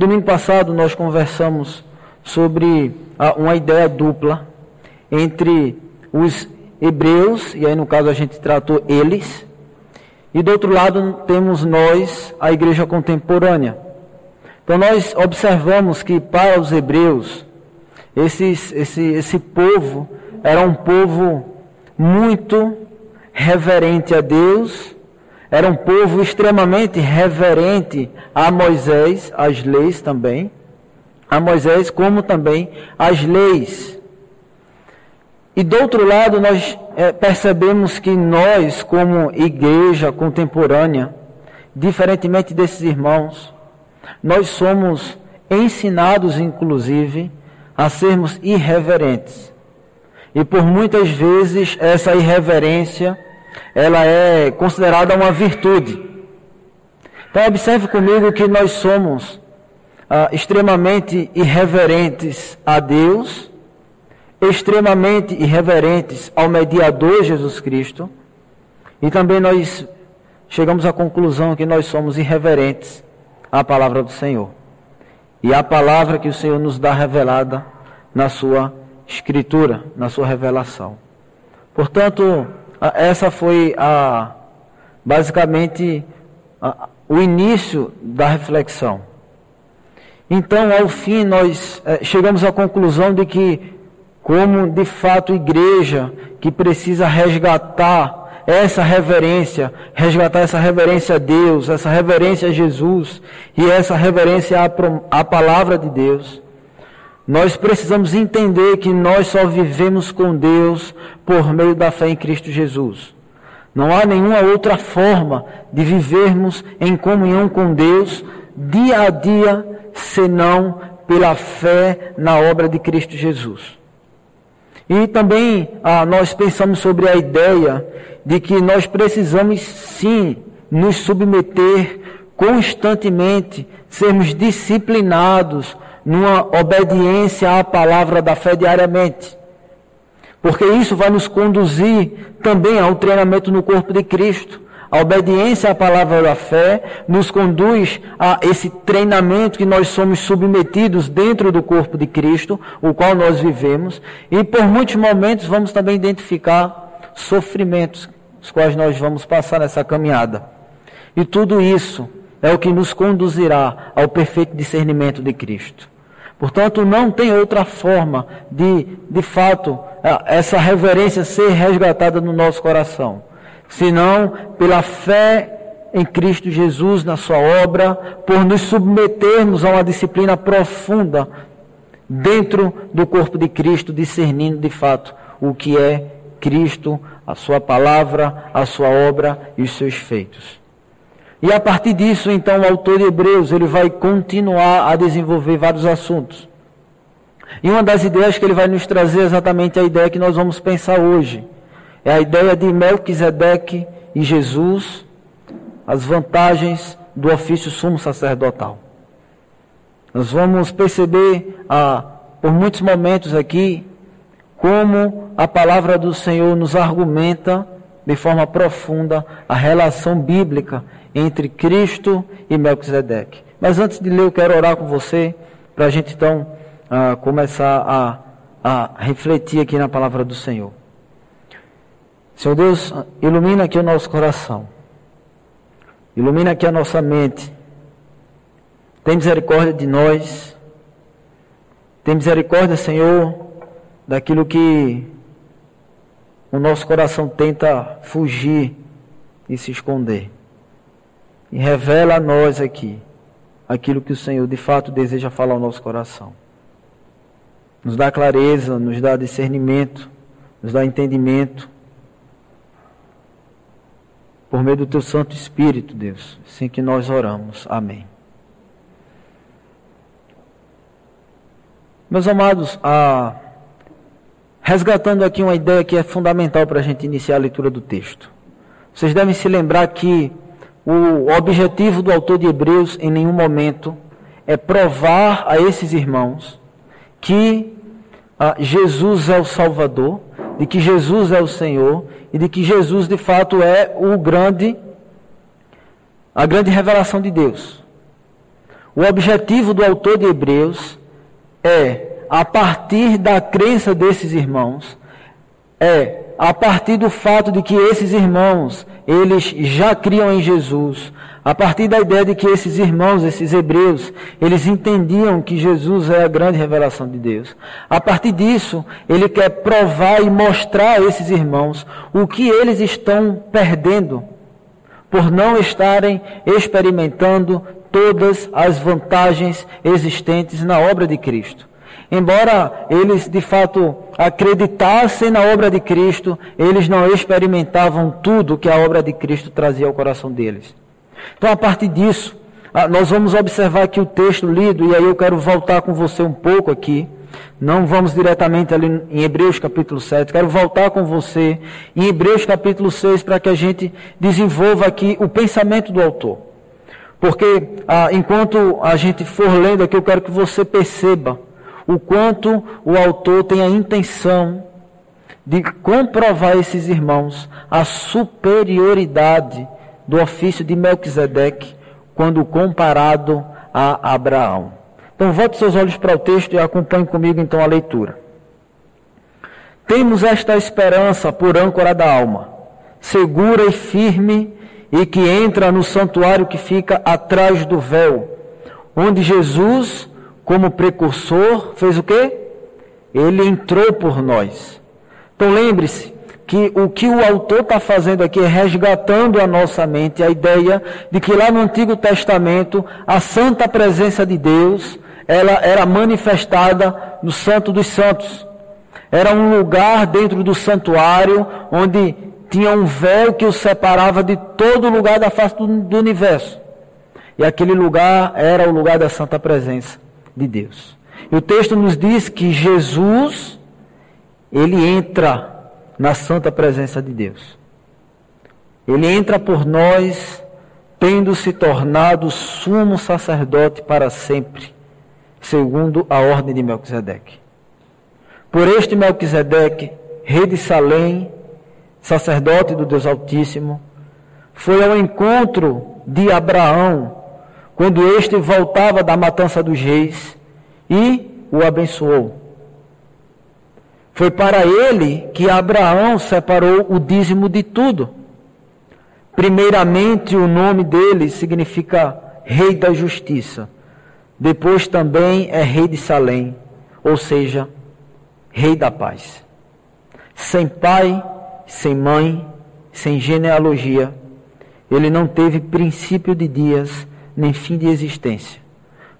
domingo passado nós conversamos sobre uma ideia dupla entre os hebreus, e aí no caso a gente tratou eles, e do outro lado temos nós, a igreja contemporânea. Então nós observamos que para os hebreus, esses, esse, esse povo era um povo muito reverente a Deus, era um povo extremamente reverente a Moisés, às leis também, a Moisés, como também às leis. E do outro lado, nós é, percebemos que nós, como igreja contemporânea, diferentemente desses irmãos, nós somos ensinados, inclusive, a sermos irreverentes. E por muitas vezes essa irreverência, ela é considerada uma virtude. Então observe comigo que nós somos ah, extremamente irreverentes a Deus, extremamente irreverentes ao mediador Jesus Cristo, e também nós chegamos à conclusão que nós somos irreverentes à palavra do Senhor. E à palavra que o Senhor nos dá revelada na sua escritura, na sua revelação. Portanto, essa foi a basicamente a, o início da reflexão. Então, ao fim, nós é, chegamos à conclusão de que, como de fato igreja que precisa resgatar essa reverência, resgatar essa reverência a Deus, essa reverência a Jesus e essa reverência à, à palavra de Deus. Nós precisamos entender que nós só vivemos com Deus por meio da fé em Cristo Jesus. Não há nenhuma outra forma de vivermos em comunhão com Deus dia a dia senão pela fé na obra de Cristo Jesus. E também ah, nós pensamos sobre a ideia de que nós precisamos sim nos submeter constantemente, sermos disciplinados numa obediência à palavra da fé diariamente. Porque isso vai nos conduzir também ao treinamento no corpo de Cristo. A obediência à palavra da fé nos conduz a esse treinamento que nós somos submetidos dentro do corpo de Cristo, o qual nós vivemos, e por muitos momentos vamos também identificar sofrimentos, os quais nós vamos passar nessa caminhada. E tudo isso é o que nos conduzirá ao perfeito discernimento de Cristo. Portanto, não tem outra forma de, de fato, essa reverência ser resgatada no nosso coração, senão pela fé em Cristo Jesus, na Sua obra, por nos submetermos a uma disciplina profunda dentro do corpo de Cristo, discernindo de fato o que é Cristo, a Sua palavra, a Sua obra e os seus feitos. E a partir disso, então, o autor de Hebreus, ele vai continuar a desenvolver vários assuntos. E uma das ideias que ele vai nos trazer é exatamente a ideia que nós vamos pensar hoje. É a ideia de Melquisedeque e Jesus, as vantagens do ofício sumo sacerdotal. Nós vamos perceber ah, por muitos momentos aqui como a palavra do Senhor nos argumenta de forma profunda a relação bíblica entre Cristo e Melquisedeque. Mas antes de ler, eu quero orar com você, para a gente então uh, começar a, a refletir aqui na palavra do Senhor. Senhor Deus, ilumina aqui o nosso coração, ilumina aqui a nossa mente, tem misericórdia de nós, tem misericórdia, Senhor, daquilo que o nosso coração tenta fugir e se esconder. E revela a nós aqui aquilo que o Senhor de fato deseja falar ao nosso coração. Nos dá clareza, nos dá discernimento, nos dá entendimento. Por meio do teu Santo Espírito, Deus, assim que nós oramos. Amém. Meus amados, resgatando aqui uma ideia que é fundamental para a gente iniciar a leitura do texto. Vocês devem se lembrar que o objetivo do autor de Hebreus em nenhum momento é provar a esses irmãos que ah, Jesus é o Salvador, de que Jesus é o Senhor e de que Jesus de fato é o grande a grande revelação de Deus. o objetivo do autor de Hebreus é, a partir da crença desses irmãos, é a partir do fato de que esses irmãos, eles já criam em Jesus, a partir da ideia de que esses irmãos, esses hebreus, eles entendiam que Jesus é a grande revelação de Deus. A partir disso, ele quer provar e mostrar a esses irmãos o que eles estão perdendo por não estarem experimentando todas as vantagens existentes na obra de Cristo. Embora eles de fato acreditassem na obra de Cristo, eles não experimentavam tudo que a obra de Cristo trazia ao coração deles. Então, a partir disso, ah, nós vamos observar aqui o texto lido, e aí eu quero voltar com você um pouco aqui. Não vamos diretamente ali em Hebreus capítulo 7, quero voltar com você em Hebreus capítulo 6 para que a gente desenvolva aqui o pensamento do autor. Porque ah, enquanto a gente for lendo aqui, eu quero que você perceba o quanto o autor tem a intenção de comprovar a esses irmãos a superioridade do ofício de Melquisedeque quando comparado a Abraão. Então volte seus olhos para o texto e acompanhe comigo então a leitura. Temos esta esperança por âncora da alma, segura e firme, e que entra no santuário que fica atrás do véu, onde Jesus como precursor, fez o quê? Ele entrou por nós. Então lembre-se que o que o autor está fazendo aqui é resgatando a nossa mente a ideia de que lá no Antigo Testamento a santa presença de Deus ela era manifestada no Santo dos Santos. Era um lugar dentro do santuário onde tinha um véu que o separava de todo lugar da face do, do universo. E aquele lugar era o lugar da santa presença de Deus. E o texto nos diz que Jesus, ele entra na santa presença de Deus. Ele entra por nós, tendo se tornado sumo sacerdote para sempre, segundo a ordem de Melquisedeque. Por este Melquisedeque, rei de Salém, sacerdote do Deus Altíssimo, foi ao encontro de Abraão quando este voltava da matança dos reis e o abençoou. Foi para ele que Abraão separou o dízimo de tudo. Primeiramente, o nome dele significa Rei da Justiça. Depois também é Rei de Salém, ou seja, Rei da Paz. Sem pai, sem mãe, sem genealogia, ele não teve princípio de dias nem fim de existência,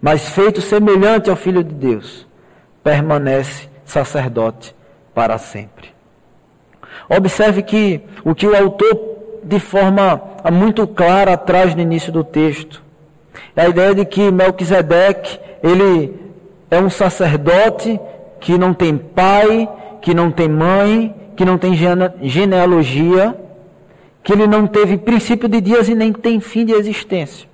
mas feito semelhante ao Filho de Deus, permanece sacerdote para sempre. Observe que o que o autor, de forma muito clara, traz no início do texto, é a ideia de que Melquisedeque, ele é um sacerdote que não tem pai, que não tem mãe, que não tem genealogia, que ele não teve princípio de dias e nem tem fim de existência.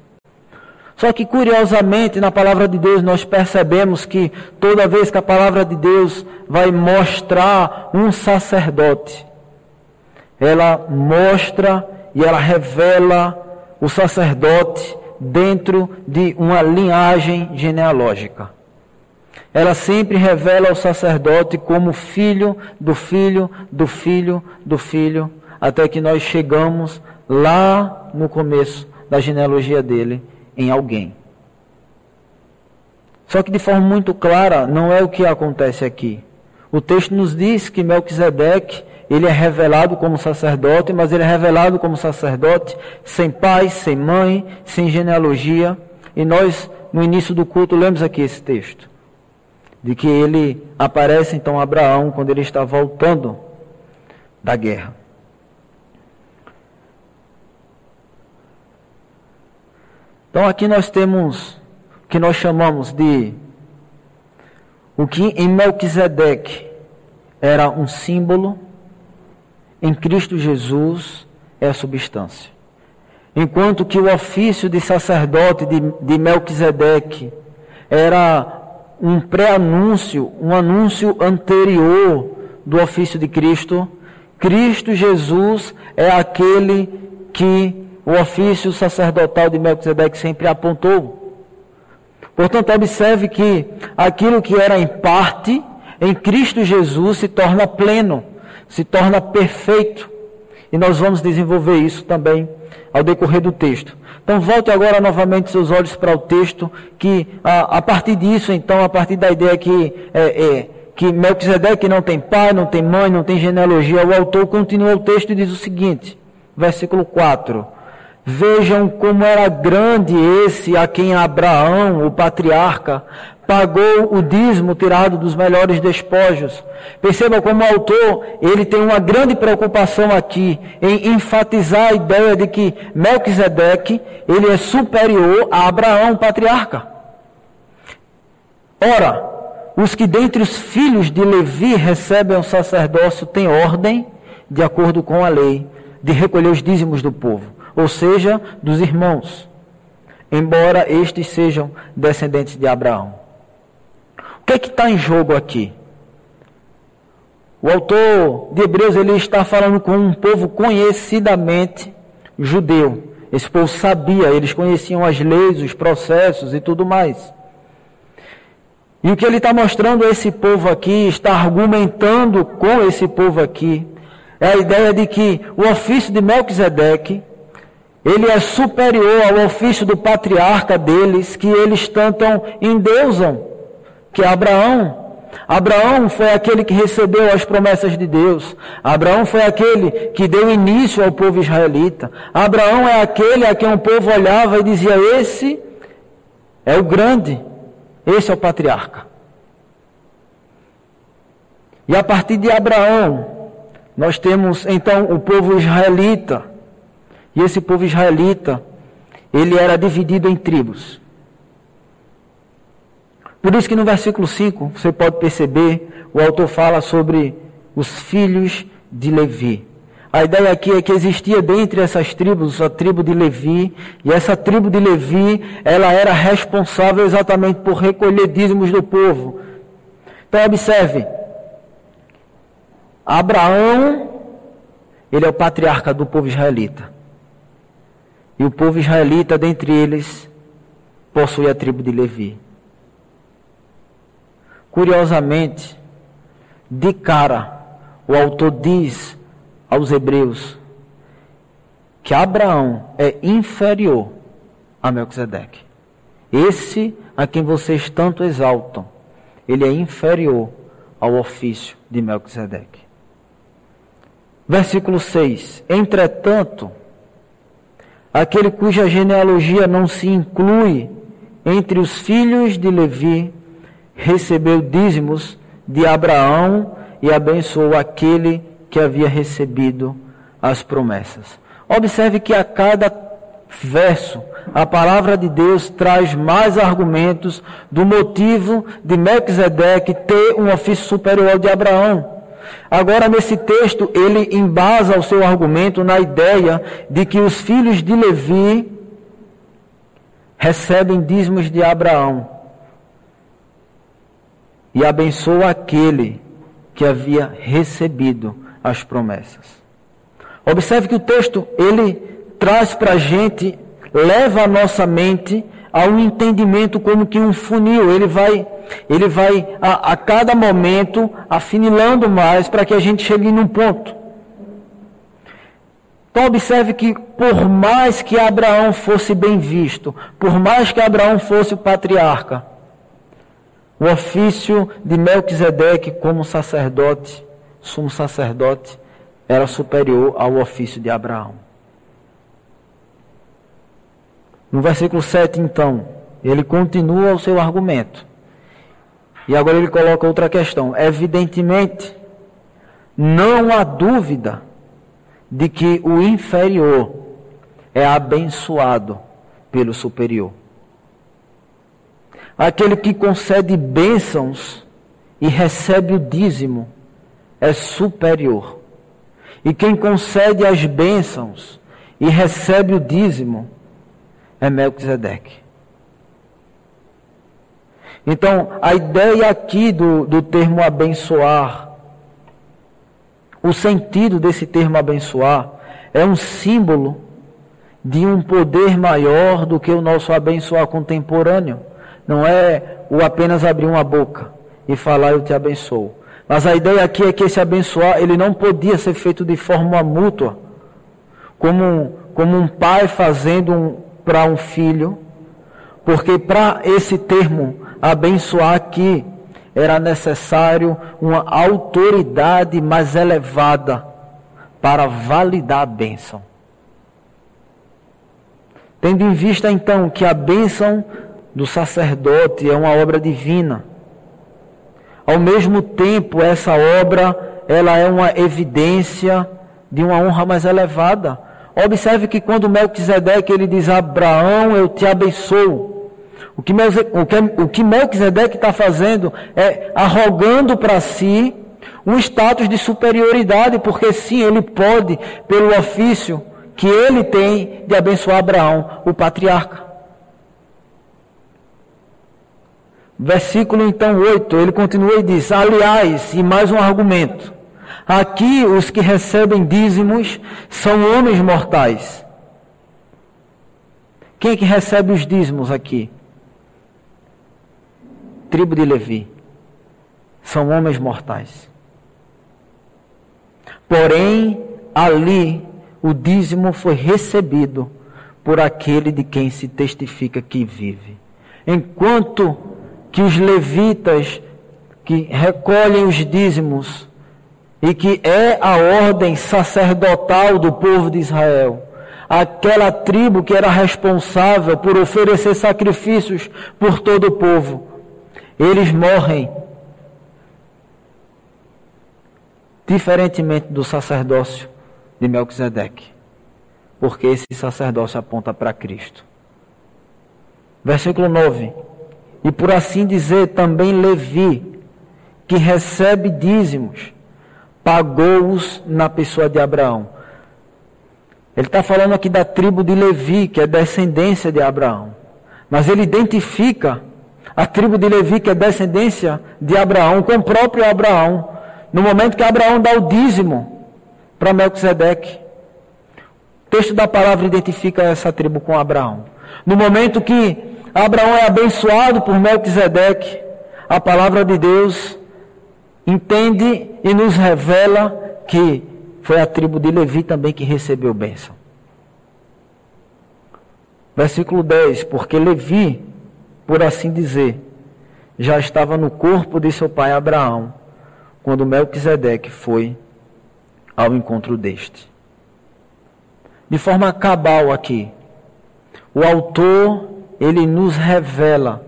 Só que curiosamente na palavra de Deus nós percebemos que toda vez que a palavra de Deus vai mostrar um sacerdote, ela mostra e ela revela o sacerdote dentro de uma linhagem genealógica. Ela sempre revela o sacerdote como filho do filho do filho do filho, até que nós chegamos lá no começo da genealogia dele em alguém. Só que de forma muito clara, não é o que acontece aqui. O texto nos diz que Melquisedeque, ele é revelado como sacerdote, mas ele é revelado como sacerdote sem pai, sem mãe, sem genealogia. E nós, no início do culto, lemos aqui esse texto. De que ele aparece então a Abraão quando ele está voltando da guerra. Então aqui nós temos o que nós chamamos de o que em Melquisedeque era um símbolo, em Cristo Jesus é a substância. Enquanto que o ofício de sacerdote de, de Melquisedeque era um pré-anúncio, um anúncio anterior do ofício de Cristo, Cristo Jesus é aquele que o ofício sacerdotal de Melquisedeque sempre apontou. Portanto, observe que aquilo que era em parte, em Cristo Jesus se torna pleno, se torna perfeito. E nós vamos desenvolver isso também ao decorrer do texto. Então, volte agora novamente seus olhos para o texto, que a, a partir disso, então, a partir da ideia que, é, é, que Melquisedeque não tem pai, não tem mãe, não tem genealogia, o autor continua o texto e diz o seguinte, versículo 4. Vejam como era grande esse a quem Abraão, o patriarca, pagou o dízimo tirado dos melhores despojos. Perceba como o autor, ele tem uma grande preocupação aqui em enfatizar a ideia de que Melquisedeque, ele é superior a Abraão, patriarca. Ora, os que dentre os filhos de Levi recebem o sacerdócio têm ordem, de acordo com a lei, de recolher os dízimos do povo, ou seja, dos irmãos, embora estes sejam descendentes de Abraão que é que está em jogo aqui? O autor de Hebreus ele está falando com um povo conhecidamente judeu. Esse povo sabia, eles conheciam as leis, os processos e tudo mais. E o que ele está mostrando a esse povo aqui, está argumentando com esse povo aqui, é a ideia de que o ofício de Melquisedeque, ele é superior ao ofício do patriarca deles, que eles tanto endeusam que é Abraão. Abraão foi aquele que recebeu as promessas de Deus. Abraão foi aquele que deu início ao povo israelita. Abraão é aquele a quem o povo olhava e dizia: Esse é o grande, esse é o patriarca. E a partir de Abraão, nós temos então o povo israelita. E esse povo israelita, ele era dividido em tribos. Por isso que no versículo 5, você pode perceber, o autor fala sobre os filhos de Levi. A ideia aqui é que existia dentre essas tribos a tribo de Levi, e essa tribo de Levi, ela era responsável exatamente por recolher dízimos do povo. Então observe, Abraão, ele é o patriarca do povo israelita. E o povo israelita, dentre eles, possui a tribo de Levi. Curiosamente, de cara, o autor diz aos hebreus que Abraão é inferior a Melquisedeque. Esse a quem vocês tanto exaltam, ele é inferior ao ofício de Melquisedeque. Versículo 6: Entretanto, aquele cuja genealogia não se inclui entre os filhos de Levi recebeu dízimos de Abraão e abençoou aquele que havia recebido as promessas. Observe que a cada verso a palavra de Deus traz mais argumentos do motivo de Melquisedeque ter um ofício superior ao de Abraão. Agora, nesse texto, ele embasa o seu argumento na ideia de que os filhos de Levi recebem dízimos de Abraão e abençoa aquele que havia recebido as promessas. Observe que o texto ele traz para a gente, leva a nossa mente a um entendimento como que um funil. Ele vai, ele vai a, a cada momento afinilando mais para que a gente chegue num ponto. Então observe que por mais que Abraão fosse bem visto, por mais que Abraão fosse o patriarca, o ofício de Melquisedeque como sacerdote, sumo sacerdote, era superior ao ofício de Abraão. No versículo 7, então, ele continua o seu argumento. E agora ele coloca outra questão. Evidentemente, não há dúvida de que o inferior é abençoado pelo superior. Aquele que concede bênçãos e recebe o dízimo é superior. E quem concede as bênçãos e recebe o dízimo é Melquisedeque. Então, a ideia aqui do, do termo abençoar, o sentido desse termo abençoar, é um símbolo de um poder maior do que o nosso abençoar contemporâneo não é o apenas abrir uma boca e falar eu te abençoo. Mas a ideia aqui é que esse abençoar, ele não podia ser feito de forma mútua, como, como um pai fazendo um, para um filho, porque para esse termo abençoar aqui era necessário uma autoridade mais elevada para validar a bênção. Tendo em vista então que a bênção do sacerdote é uma obra divina, ao mesmo tempo essa obra ela é uma evidência de uma honra mais elevada. Observe que quando Melquisedeque ele diz Abraão, eu te abençoo. O que, o que Melquisedeque está fazendo é arrogando para si um status de superioridade, porque sim, ele pode, pelo ofício que ele tem de abençoar Abraão, o patriarca. Versículo então 8, ele continua e diz: Aliás, e mais um argumento. Aqui os que recebem dízimos são homens mortais. Quem é que recebe os dízimos aqui? tribo de Levi. São homens mortais. Porém, ali o dízimo foi recebido por aquele de quem se testifica que vive. Enquanto que os levitas que recolhem os dízimos e que é a ordem sacerdotal do povo de Israel, aquela tribo que era responsável por oferecer sacrifícios por todo o povo, eles morrem diferentemente do sacerdócio de Melquisedeque, porque esse sacerdócio aponta para Cristo. Versículo 9. E por assim dizer, também Levi, que recebe dízimos, pagou-os na pessoa de Abraão. Ele está falando aqui da tribo de Levi, que é descendência de Abraão. Mas ele identifica a tribo de Levi, que é descendência de Abraão, com o próprio Abraão, no momento que Abraão dá o dízimo para Melquisedeque. O texto da palavra identifica essa tribo com Abraão. No momento que Abraão é abençoado por Melquisedeque, a palavra de Deus entende e nos revela que foi a tribo de Levi também que recebeu bênção. Versículo 10: Porque Levi por assim dizer, já estava no corpo de seu pai Abraão, quando Melquisedeque foi ao encontro deste. De forma cabal aqui, o autor, ele nos revela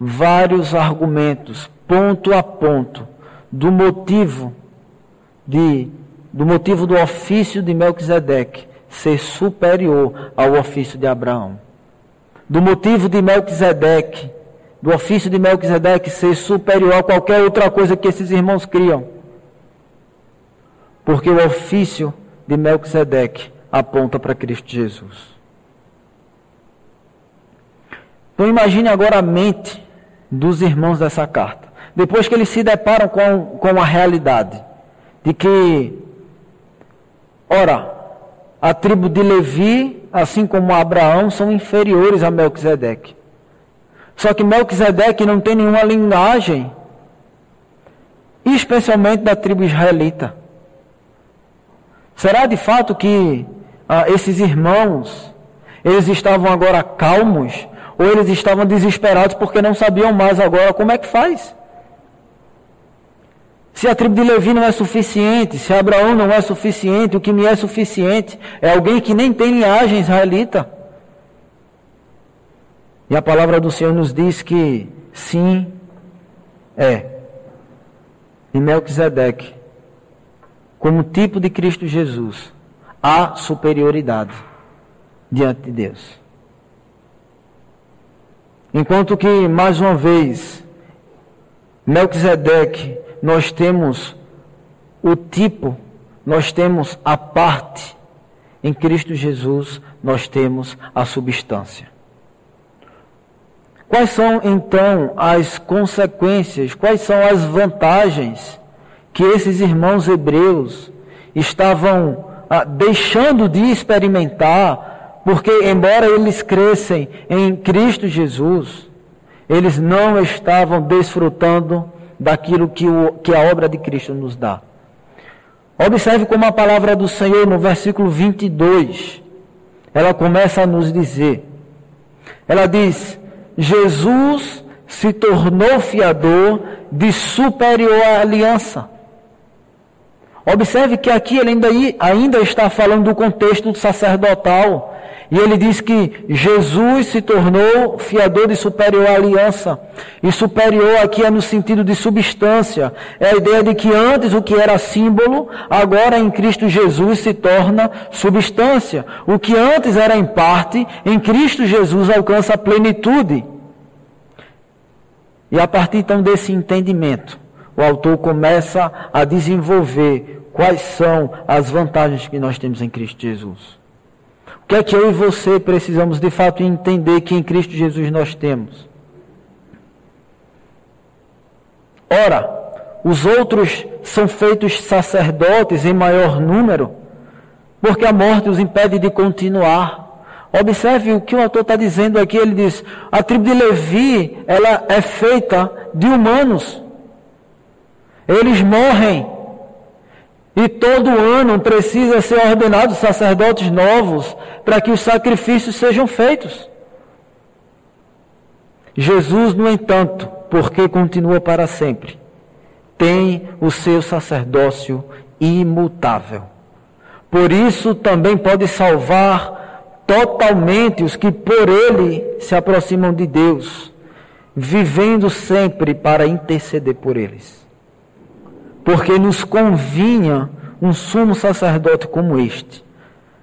vários argumentos, ponto a ponto, do motivo de do motivo do ofício de Melquisedeque ser superior ao ofício de Abraão do motivo de Melquisedeque, do ofício de Melquisedeque ser superior a qualquer outra coisa que esses irmãos criam. Porque o ofício de Melquisedeque aponta para Cristo Jesus. Então imagine agora a mente dos irmãos dessa carta. Depois que eles se deparam com, com a realidade de que, ora, a tribo de Levi assim como Abraão, são inferiores a Melquisedeque. Só que Melquisedeque não tem nenhuma linhagem, especialmente da tribo israelita. Será de fato que ah, esses irmãos, eles estavam agora calmos, ou eles estavam desesperados porque não sabiam mais agora como é que faz? Se a tribo de Levi não é suficiente, se Abraão não é suficiente, o que me é suficiente é alguém que nem tem linhagem israelita. E a palavra do Senhor nos diz que sim, é. E Melquisedeque, como tipo de Cristo Jesus, há superioridade diante de Deus. Enquanto que, mais uma vez, Melquisedeque nós temos o tipo, nós temos a parte. Em Cristo Jesus, nós temos a substância. Quais são então as consequências, quais são as vantagens que esses irmãos hebreus estavam ah, deixando de experimentar Porque, embora eles crescem em Cristo Jesus, eles não estavam desfrutando daquilo que, o, que a obra de Cristo nos dá. Observe como a palavra do Senhor no versículo 22, ela começa a nos dizer. Ela diz: Jesus se tornou fiador de superior aliança. Observe que aqui ele ainda, ainda está falando do contexto sacerdotal. E ele diz que Jesus se tornou fiador de superior aliança. E superior aqui é no sentido de substância. É a ideia de que antes o que era símbolo, agora em Cristo Jesus se torna substância. O que antes era em parte, em Cristo Jesus alcança a plenitude. E a partir então desse entendimento, o autor começa a desenvolver quais são as vantagens que nós temos em Cristo Jesus. O que é que eu e você precisamos de fato entender que em Cristo Jesus nós temos? Ora, os outros são feitos sacerdotes em maior número, porque a morte os impede de continuar. Observe o que o autor está dizendo aqui. Ele diz: a tribo de Levi ela é feita de humanos. Eles morrem e todo ano precisa ser ordenados sacerdotes novos para que os sacrifícios sejam feitos. Jesus, no entanto, porque continua para sempre, tem o seu sacerdócio imutável. Por isso também pode salvar totalmente os que por ele se aproximam de Deus, vivendo sempre para interceder por eles porque nos convinha um sumo sacerdote como este,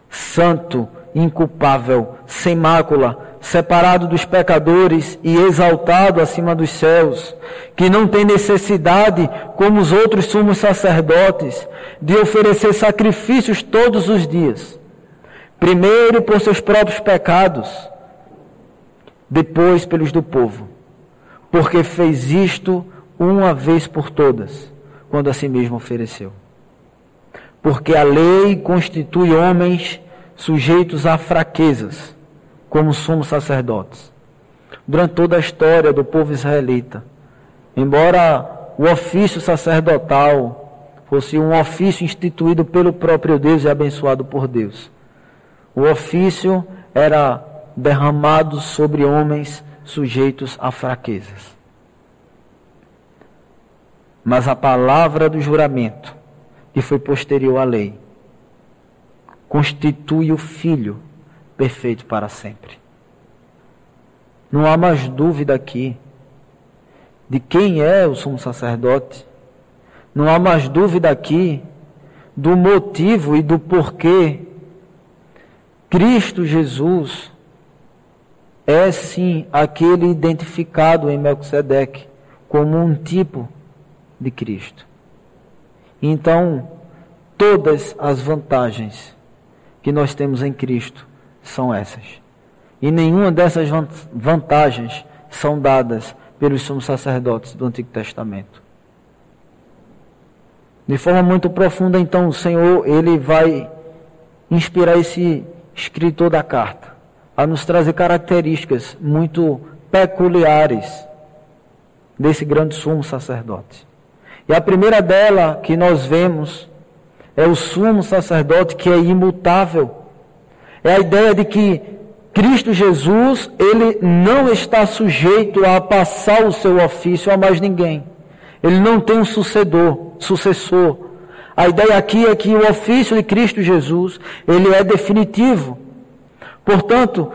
santo, inculpável, sem mácula, separado dos pecadores e exaltado acima dos céus, que não tem necessidade, como os outros sumos sacerdotes, de oferecer sacrifícios todos os dias. Primeiro por seus próprios pecados, depois pelos do povo, porque fez isto uma vez por todas quando a si mesmo ofereceu. Porque a lei constitui homens sujeitos a fraquezas, como sumos sacerdotes. Durante toda a história do povo israelita, embora o ofício sacerdotal fosse um ofício instituído pelo próprio Deus e abençoado por Deus, o ofício era derramado sobre homens sujeitos a fraquezas. Mas a palavra do juramento, que foi posterior à lei, constitui o Filho perfeito para sempre. Não há mais dúvida aqui de quem é o sumo sacerdote. Não há mais dúvida aqui do motivo e do porquê Cristo Jesus é sim aquele identificado em Melquisedeque como um tipo de Cristo. Então, todas as vantagens que nós temos em Cristo são essas. E nenhuma dessas vantagens são dadas pelos sumos sacerdotes do Antigo Testamento. De forma muito profunda, então, o Senhor, ele vai inspirar esse escritor da carta a nos trazer características muito peculiares desse grande sumo sacerdote. E a primeira dela que nós vemos é o sumo sacerdote que é imutável. É a ideia de que Cristo Jesus, ele não está sujeito a passar o seu ofício a mais ninguém. Ele não tem um sucedor, sucessor. A ideia aqui é que o ofício de Cristo Jesus, ele é definitivo. Portanto,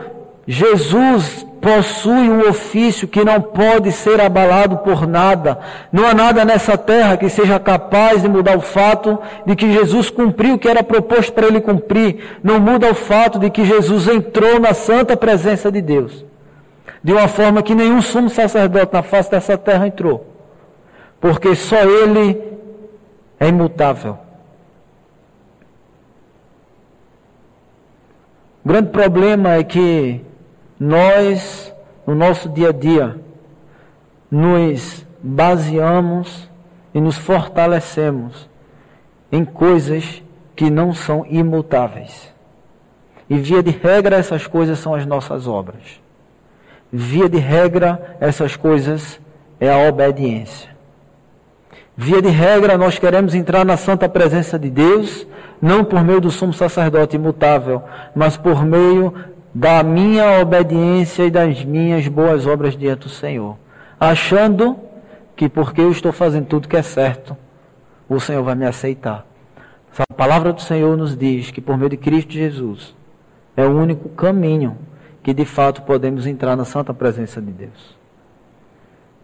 Jesus possui um ofício que não pode ser abalado por nada. Não há nada nessa terra que seja capaz de mudar o fato de que Jesus cumpriu o que era proposto para ele cumprir. Não muda o fato de que Jesus entrou na santa presença de Deus. De uma forma que nenhum sumo sacerdote na face dessa terra entrou. Porque só ele é imutável. O grande problema é que nós, no nosso dia a dia, nos baseamos e nos fortalecemos em coisas que não são imutáveis. E via de regra, essas coisas são as nossas obras. Via de regra, essas coisas é a obediência. Via de regra, nós queremos entrar na santa presença de Deus, não por meio do sumo sacerdote imutável, mas por meio da minha obediência e das minhas boas obras diante do Senhor. Achando que porque eu estou fazendo tudo que é certo, o Senhor vai me aceitar. A palavra do Senhor nos diz que por meio de Cristo Jesus é o único caminho que de fato podemos entrar na santa presença de Deus.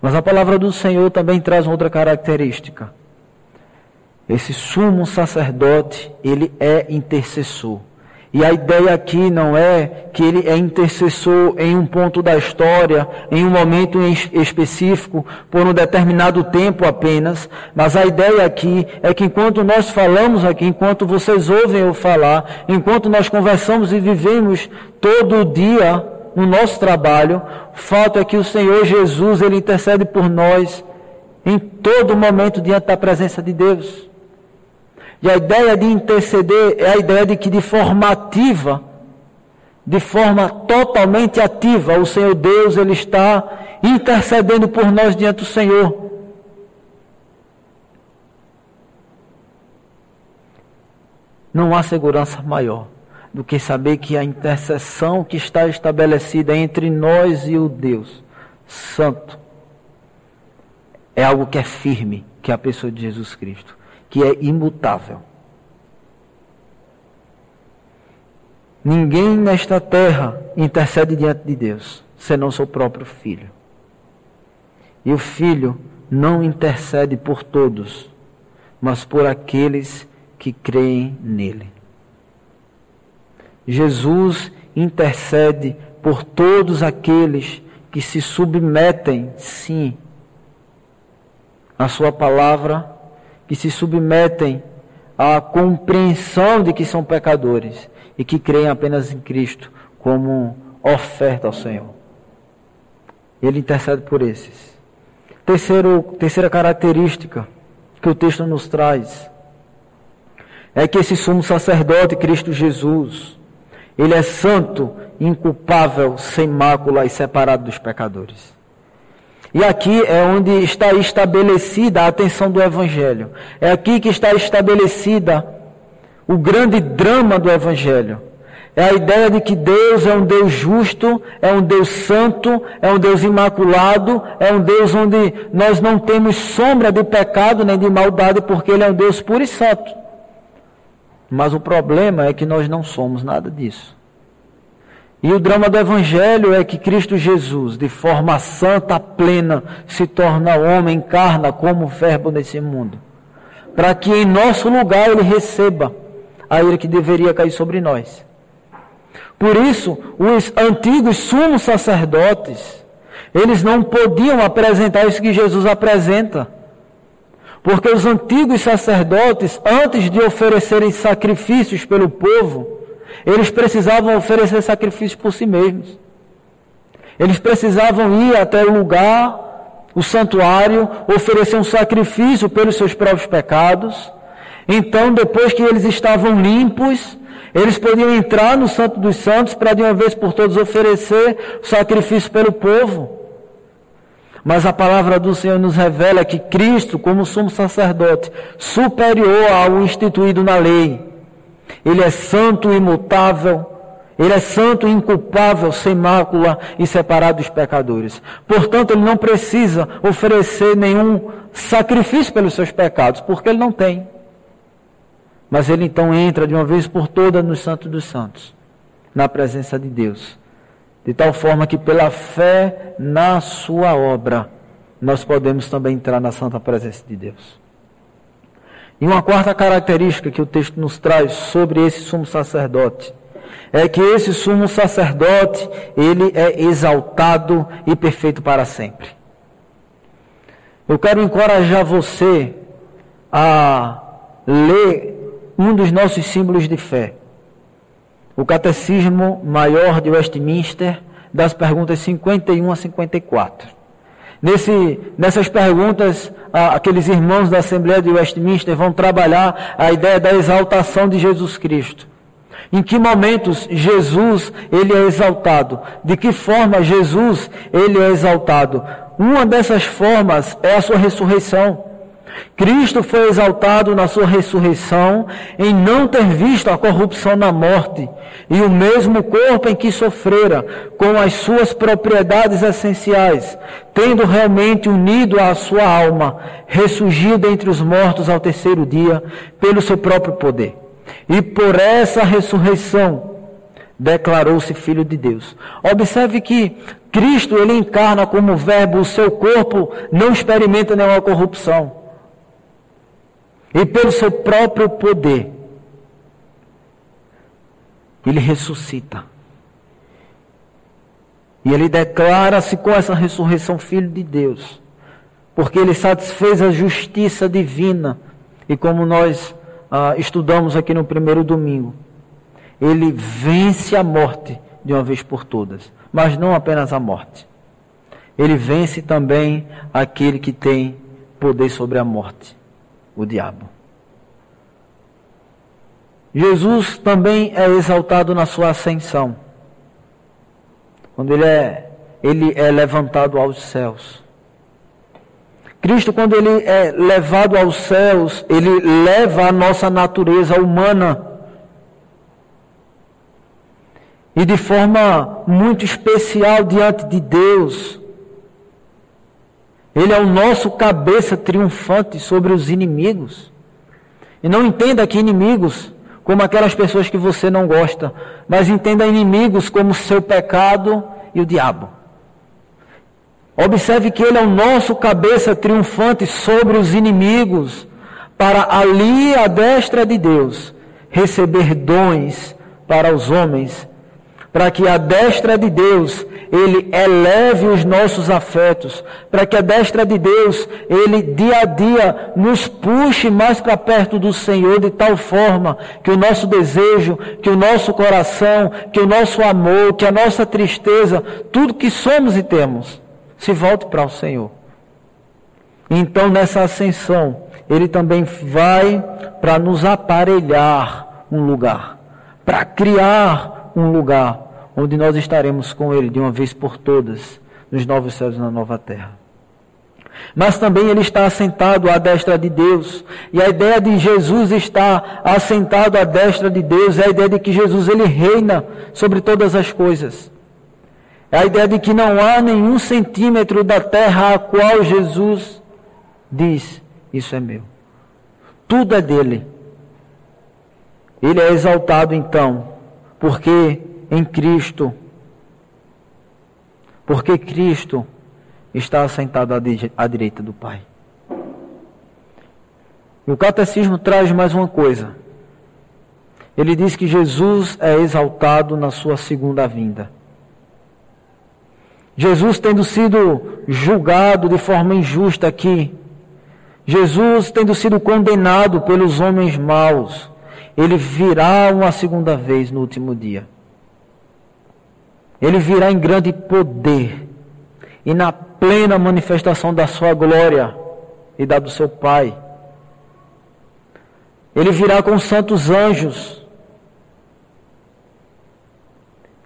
Mas a palavra do Senhor também traz outra característica. Esse sumo sacerdote, ele é intercessor. E a ideia aqui não é que ele é intercessor em um ponto da história, em um momento específico, por um determinado tempo apenas, mas a ideia aqui é que enquanto nós falamos aqui, enquanto vocês ouvem eu falar, enquanto nós conversamos e vivemos todo dia no nosso trabalho, o fato é que o Senhor Jesus, ele intercede por nós em todo momento diante da presença de Deus. E a ideia de interceder é a ideia de que de forma ativa, de forma totalmente ativa, o Senhor Deus ele está intercedendo por nós diante do Senhor. Não há segurança maior do que saber que a intercessão que está estabelecida entre nós e o Deus Santo é algo que é firme, que é a pessoa de Jesus Cristo que é imutável. Ninguém nesta terra intercede diante de Deus, senão seu próprio filho. E o filho não intercede por todos, mas por aqueles que creem nele. Jesus intercede por todos aqueles que se submetem, sim, à sua palavra que se submetem à compreensão de que são pecadores e que creem apenas em Cristo como oferta ao Senhor. Ele intercede por esses. Terceiro, terceira característica que o texto nos traz é que esse sumo sacerdote, Cristo Jesus, ele é santo, inculpável, sem mácula e separado dos pecadores. E aqui é onde está estabelecida a atenção do Evangelho. É aqui que está estabelecida o grande drama do Evangelho. É a ideia de que Deus é um Deus justo, é um Deus santo, é um Deus imaculado, é um Deus onde nós não temos sombra de pecado nem de maldade, porque Ele é um Deus puro e santo. Mas o problema é que nós não somos nada disso. E o drama do Evangelho é que Cristo Jesus, de forma santa, plena, se torna homem, encarna como verbo nesse mundo. Para que em nosso lugar ele receba a ira que deveria cair sobre nós. Por isso, os antigos sumos sacerdotes, eles não podiam apresentar isso que Jesus apresenta. Porque os antigos sacerdotes, antes de oferecerem sacrifícios pelo povo, eles precisavam oferecer sacrifício por si mesmos. Eles precisavam ir até o lugar, o santuário, oferecer um sacrifício pelos seus próprios pecados. Então, depois que eles estavam limpos, eles podiam entrar no Santo dos Santos para de uma vez por todas oferecer sacrifício pelo povo. Mas a palavra do Senhor nos revela que Cristo, como sumo sacerdote, superior ao instituído na lei, ele é santo e imutável. Ele é santo e inculpável, sem mácula e separado dos pecadores. Portanto, ele não precisa oferecer nenhum sacrifício pelos seus pecados, porque ele não tem. Mas ele então entra de uma vez por todas no Santo dos Santos, na presença de Deus. De tal forma que pela fé na sua obra, nós podemos também entrar na santa presença de Deus. E uma quarta característica que o texto nos traz sobre esse sumo sacerdote é que esse sumo sacerdote, ele é exaltado e perfeito para sempre. Eu quero encorajar você a ler um dos nossos símbolos de fé. O Catecismo Maior de Westminster, das perguntas 51 a 54. Nesse, nessas perguntas, aqueles irmãos da Assembleia de Westminster vão trabalhar a ideia da exaltação de Jesus Cristo. Em que momentos Jesus ele é exaltado? De que forma Jesus ele é exaltado? Uma dessas formas é a sua ressurreição. Cristo foi exaltado na sua ressurreição em não ter visto a corrupção na morte e o mesmo corpo em que sofrera, com as suas propriedades essenciais, tendo realmente unido à sua alma, ressurgiu dentre os mortos ao terceiro dia, pelo seu próprio poder. E por essa ressurreição, declarou-se filho de Deus. Observe que Cristo ele encarna como verbo, o seu corpo não experimenta nenhuma corrupção. E pelo seu próprio poder, ele ressuscita. E ele declara-se com essa ressurreição filho de Deus. Porque ele satisfez a justiça divina. E como nós ah, estudamos aqui no primeiro domingo, ele vence a morte de uma vez por todas. Mas não apenas a morte. Ele vence também aquele que tem poder sobre a morte o diabo. Jesus também é exaltado na sua ascensão. Quando ele é, ele é levantado aos céus. Cristo, quando ele é levado aos céus, ele leva a nossa natureza humana. E de forma muito especial diante de Deus. Ele é o nosso cabeça triunfante sobre os inimigos. E não entenda que inimigos como aquelas pessoas que você não gosta, mas entenda inimigos como seu pecado e o diabo. Observe que ele é o nosso cabeça triunfante sobre os inimigos, para ali à destra de Deus receber dons para os homens para que a destra de Deus ele eleve os nossos afetos, para que a destra de Deus ele dia a dia nos puxe mais para perto do Senhor de tal forma que o nosso desejo, que o nosso coração, que o nosso amor, que a nossa tristeza, tudo que somos e temos, se volte para o Senhor. Então nessa ascensão, ele também vai para nos aparelhar um lugar, para criar um lugar onde nós estaremos com Ele de uma vez por todas, nos novos céus e na nova terra. Mas também Ele está assentado à destra de Deus. E a ideia de Jesus estar assentado à destra de Deus é a ideia de que Jesus ele reina sobre todas as coisas. É a ideia de que não há nenhum centímetro da terra a qual Jesus diz: Isso é meu. Tudo é dele. Ele é exaltado então, porque em Cristo. Porque Cristo está assentado à direita do Pai. E o catecismo traz mais uma coisa. Ele diz que Jesus é exaltado na sua segunda vinda. Jesus tendo sido julgado de forma injusta aqui, Jesus tendo sido condenado pelos homens maus, ele virá uma segunda vez no último dia. Ele virá em grande poder e na plena manifestação da sua glória e da do seu Pai. Ele virá com santos anjos.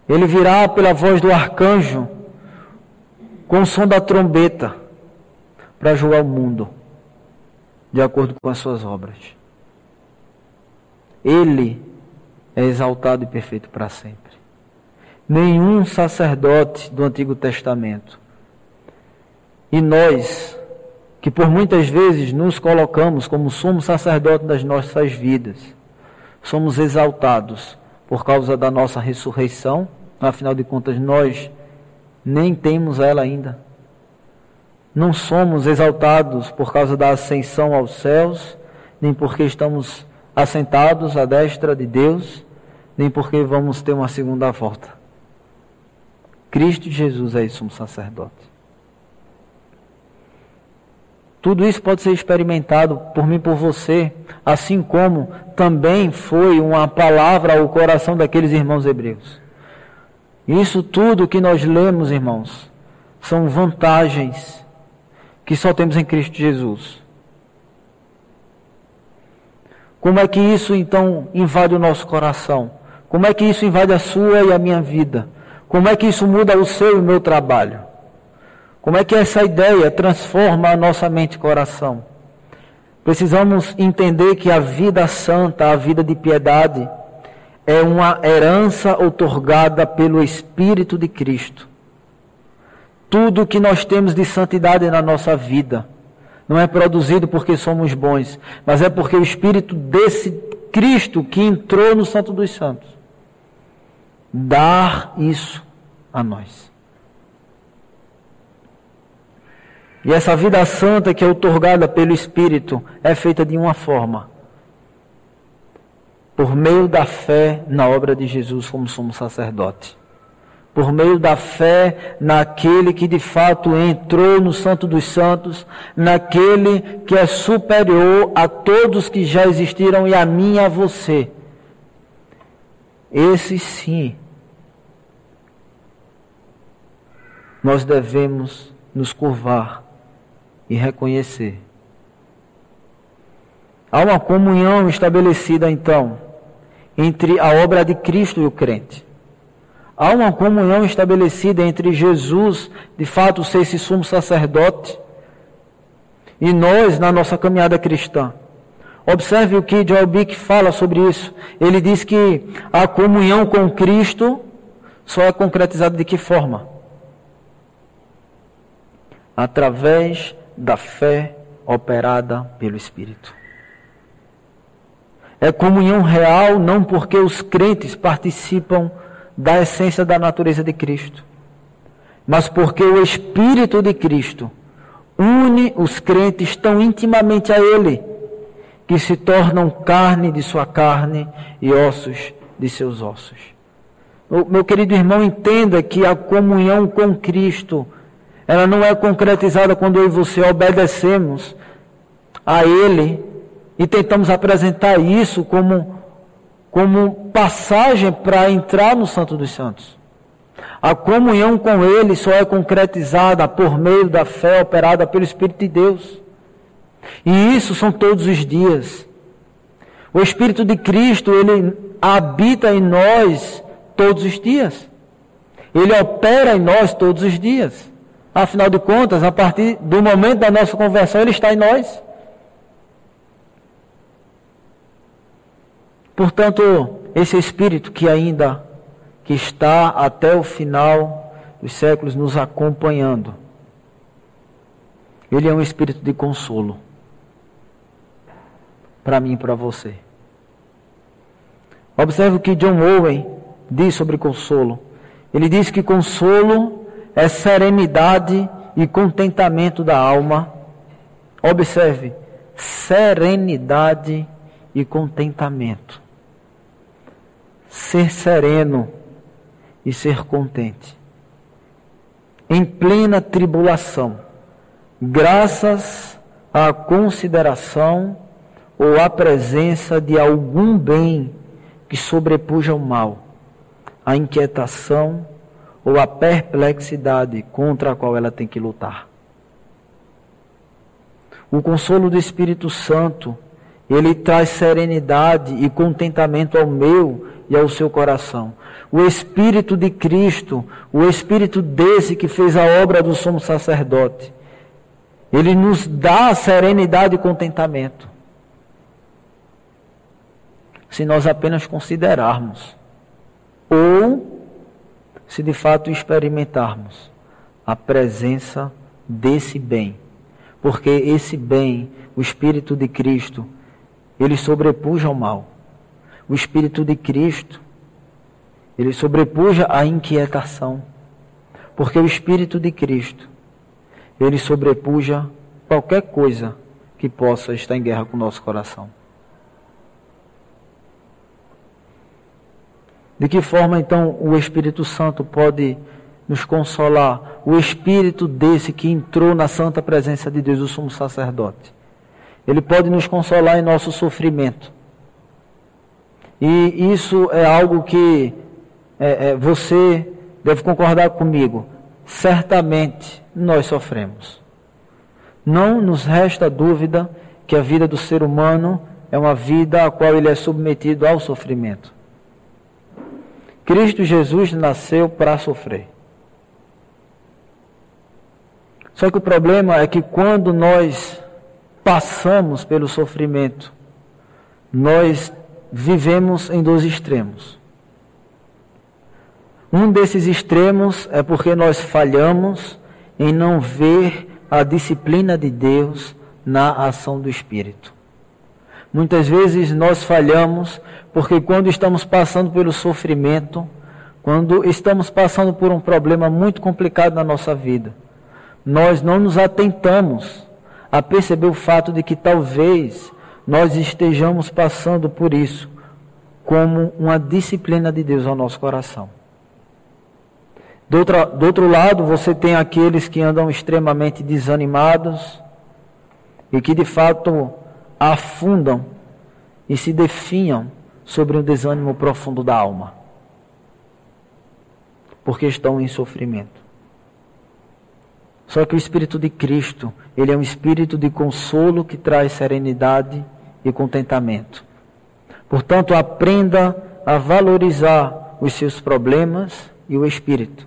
Ele virá pela voz do arcanjo, com o som da trombeta, para julgar o mundo, de acordo com as suas obras. Ele é exaltado e perfeito para sempre nenhum sacerdote do Antigo Testamento. E nós, que por muitas vezes nos colocamos como sumo sacerdote das nossas vidas, somos exaltados por causa da nossa ressurreição, afinal de contas, nós nem temos ela ainda. Não somos exaltados por causa da ascensão aos céus, nem porque estamos assentados à destra de Deus, nem porque vamos ter uma segunda volta. Cristo Jesus é sumo sacerdote. Tudo isso pode ser experimentado por mim, por você, assim como também foi uma palavra ao coração daqueles irmãos hebreus. Isso tudo que nós lemos, irmãos, são vantagens que só temos em Cristo Jesus. Como é que isso então invade o nosso coração? Como é que isso invade a sua e a minha vida? Como é que isso muda o seu e o meu trabalho? Como é que essa ideia transforma a nossa mente e coração? Precisamos entender que a vida santa, a vida de piedade, é uma herança otorgada pelo Espírito de Cristo. Tudo que nós temos de santidade na nossa vida não é produzido porque somos bons, mas é porque o Espírito desse Cristo que entrou no Santo dos Santos dar isso a nós. E essa vida santa que é otorgada pelo Espírito é feita de uma forma. Por meio da fé na obra de Jesus como somos sacerdote. Por meio da fé naquele que de fato entrou no Santo dos Santos, naquele que é superior a todos que já existiram e a mim e a você. Esse sim, nós devemos nos curvar e reconhecer. Há uma comunhão estabelecida então entre a obra de Cristo e o crente. Há uma comunhão estabelecida entre Jesus, de fato, ser esse sumo sacerdote, e nós na nossa caminhada cristã. Observe o que Joel Bick fala sobre isso. Ele diz que a comunhão com Cristo só é concretizada de que forma? Através da fé operada pelo Espírito. É comunhão real não porque os crentes participam da essência da natureza de Cristo, mas porque o Espírito de Cristo une os crentes tão intimamente a Ele que se tornam carne de sua carne e ossos de seus ossos. Meu querido irmão, entenda que a comunhão com Cristo ela não é concretizada quando eu e você obedecemos a Ele e tentamos apresentar isso como, como passagem para entrar no Santo dos Santos. A comunhão com Ele só é concretizada por meio da fé operada pelo Espírito de Deus. E isso são todos os dias. O Espírito de Cristo, ele habita em nós todos os dias. Ele opera em nós todos os dias. Afinal de contas, a partir do momento da nossa conversão, Ele está em nós. Portanto, esse Espírito que ainda que está até o final dos séculos nos acompanhando, ele é um Espírito de consolo para mim e para você. Observe o que John Owen diz sobre consolo. Ele diz que consolo é serenidade e contentamento da alma. Observe, serenidade e contentamento. Ser sereno e ser contente. Em plena tribulação, graças à consideração ou à presença de algum bem que sobrepuja o mal, a inquietação ou a perplexidade contra a qual ela tem que lutar. O consolo do Espírito Santo, ele traz serenidade e contentamento ao meu e ao seu coração. O Espírito de Cristo, o Espírito desse que fez a obra do sumo sacerdote, ele nos dá serenidade e contentamento. Se nós apenas considerarmos ou se de fato experimentarmos a presença desse bem. Porque esse bem, o Espírito de Cristo, ele sobrepuja o mal. O Espírito de Cristo, ele sobrepuja a inquietação. Porque o Espírito de Cristo, ele sobrepuja qualquer coisa que possa estar em guerra com o nosso coração. De que forma então o Espírito Santo pode nos consolar? O Espírito desse que entrou na santa presença de Deus, o sumo sacerdote. Ele pode nos consolar em nosso sofrimento. E isso é algo que é, é, você deve concordar comigo. Certamente nós sofremos. Não nos resta dúvida que a vida do ser humano é uma vida a qual ele é submetido ao sofrimento. Cristo Jesus nasceu para sofrer. Só que o problema é que quando nós passamos pelo sofrimento, nós vivemos em dois extremos. Um desses extremos é porque nós falhamos em não ver a disciplina de Deus na ação do Espírito. Muitas vezes nós falhamos porque quando estamos passando pelo sofrimento, quando estamos passando por um problema muito complicado na nossa vida, nós não nos atentamos a perceber o fato de que talvez nós estejamos passando por isso como uma disciplina de Deus ao nosso coração. Do outro, do outro lado, você tem aqueles que andam extremamente desanimados e que de fato afundam e se definham sobre um desânimo profundo da alma, porque estão em sofrimento. Só que o Espírito de Cristo, ele é um espírito de consolo que traz serenidade e contentamento. Portanto, aprenda a valorizar os seus problemas e o Espírito,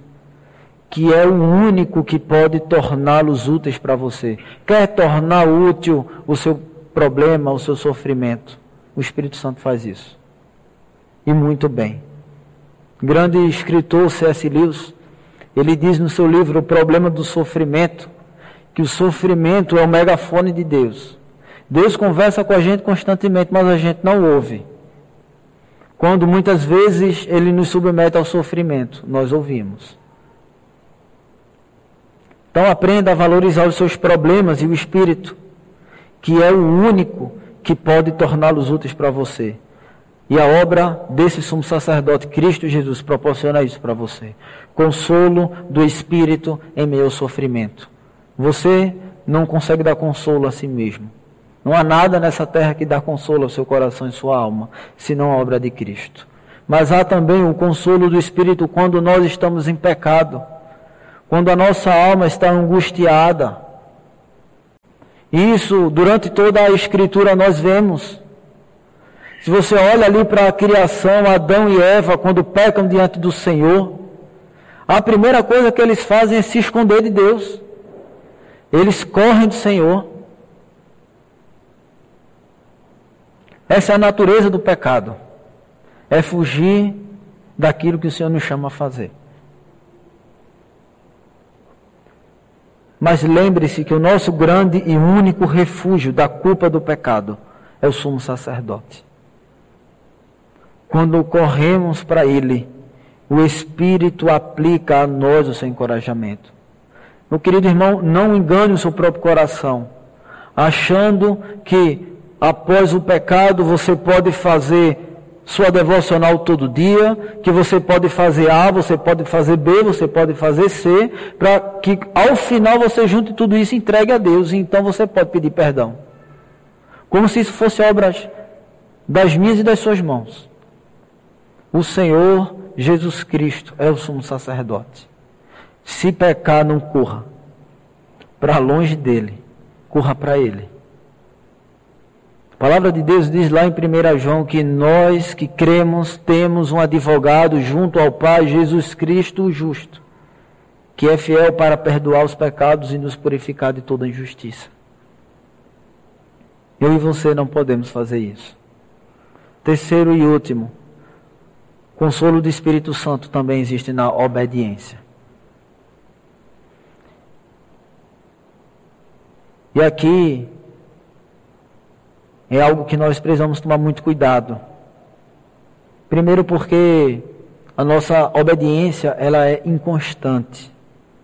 que é o único que pode torná-los úteis para você. Quer tornar útil o seu problema, o seu sofrimento? O Espírito Santo faz isso. E muito bem. Grande escritor C.S. Lewis ele diz no seu livro O Problema do Sofrimento que o sofrimento é o megafone de Deus. Deus conversa com a gente constantemente, mas a gente não ouve. Quando muitas vezes ele nos submete ao sofrimento, nós ouvimos. Então aprenda a valorizar os seus problemas e o espírito, que é o único que pode torná-los úteis para você. E a obra desse sumo sacerdote, Cristo Jesus, proporciona isso para você. Consolo do Espírito em ao sofrimento. Você não consegue dar consolo a si mesmo. Não há nada nessa terra que dá consolo ao seu coração e sua alma, senão a obra de Cristo. Mas há também o consolo do Espírito quando nós estamos em pecado, quando a nossa alma está angustiada. Isso, durante toda a Escritura, nós vemos. Se você olha ali para a criação, Adão e Eva, quando pecam diante do Senhor, a primeira coisa que eles fazem é se esconder de Deus. Eles correm do Senhor. Essa é a natureza do pecado. É fugir daquilo que o Senhor nos chama a fazer. Mas lembre-se que o nosso grande e único refúgio da culpa do pecado é o sumo sacerdote. Quando corremos para Ele, o Espírito aplica a nós o seu encorajamento. Meu querido irmão, não engane o seu próprio coração, achando que após o pecado você pode fazer sua devocional todo dia, que você pode fazer A, você pode fazer B, você pode fazer C, para que ao final você junte tudo isso e entregue a Deus, e então você pode pedir perdão. Como se isso fosse obras das minhas e das suas mãos. O Senhor Jesus Cristo é o sumo sacerdote. Se pecar, não corra para longe dele, corra para ele. A palavra de Deus diz lá em 1 João que nós que cremos temos um advogado junto ao Pai, Jesus Cristo, o justo, que é fiel para perdoar os pecados e nos purificar de toda injustiça. Eu e você não podemos fazer isso. Terceiro e último, Consolo do Espírito Santo também existe na obediência. E aqui é algo que nós precisamos tomar muito cuidado. Primeiro porque a nossa obediência ela é inconstante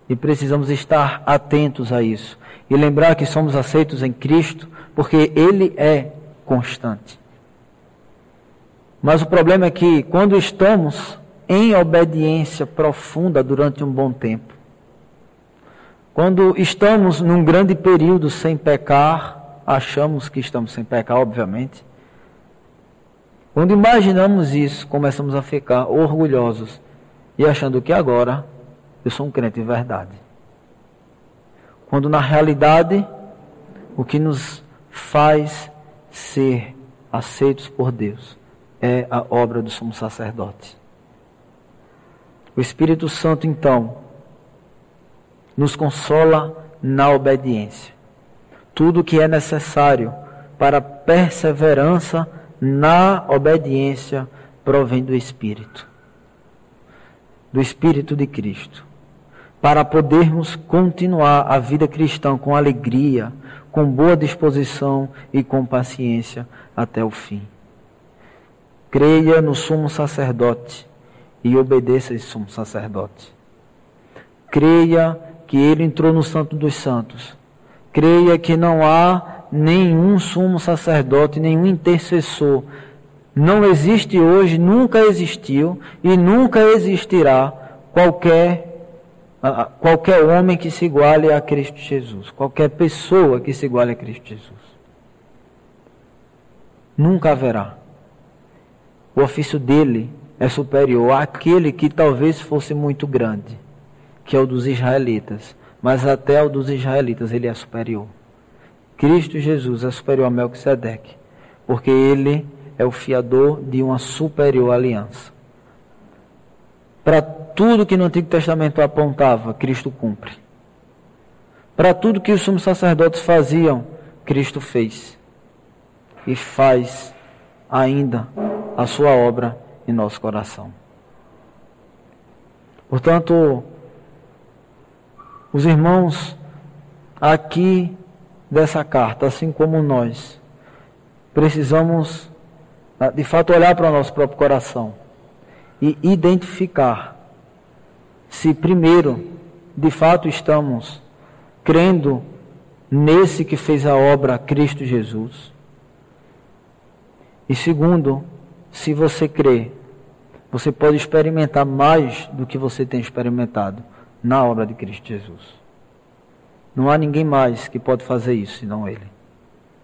e precisamos estar atentos a isso e lembrar que somos aceitos em Cristo porque ele é constante. Mas o problema é que quando estamos em obediência profunda durante um bom tempo, quando estamos num grande período sem pecar, achamos que estamos sem pecar, obviamente. Quando imaginamos isso, começamos a ficar orgulhosos e achando que agora eu sou um crente de verdade. Quando na realidade o que nos faz ser aceitos por Deus é a obra do sumo sacerdote. O Espírito Santo, então, nos consola na obediência. Tudo que é necessário para perseverança na obediência provém do Espírito, do Espírito de Cristo, para podermos continuar a vida cristã com alegria, com boa disposição e com paciência até o fim. Creia no sumo sacerdote e obedeça esse sumo sacerdote. Creia que ele entrou no Santo dos Santos. Creia que não há nenhum sumo sacerdote, nenhum intercessor. Não existe hoje, nunca existiu e nunca existirá qualquer qualquer homem que se iguale a Cristo Jesus, qualquer pessoa que se iguale a Cristo Jesus. Nunca haverá. O ofício dele é superior àquele que talvez fosse muito grande que é o dos israelitas, mas até o dos israelitas ele é superior. Cristo Jesus é superior a Melquisedeque, porque ele é o fiador de uma superior aliança. Para tudo que no Antigo Testamento apontava, Cristo cumpre. Para tudo que os sumos sacerdotes faziam, Cristo fez. E faz ainda a sua obra em nosso coração. Portanto, os irmãos aqui dessa carta, assim como nós, precisamos ah, de fato olhar para o nosso próprio coração e identificar se primeiro de fato estamos crendo nesse que fez a obra Cristo Jesus. E segundo, se você crê, você pode experimentar mais do que você tem experimentado na obra de Cristo Jesus. Não há ninguém mais que pode fazer isso senão Ele.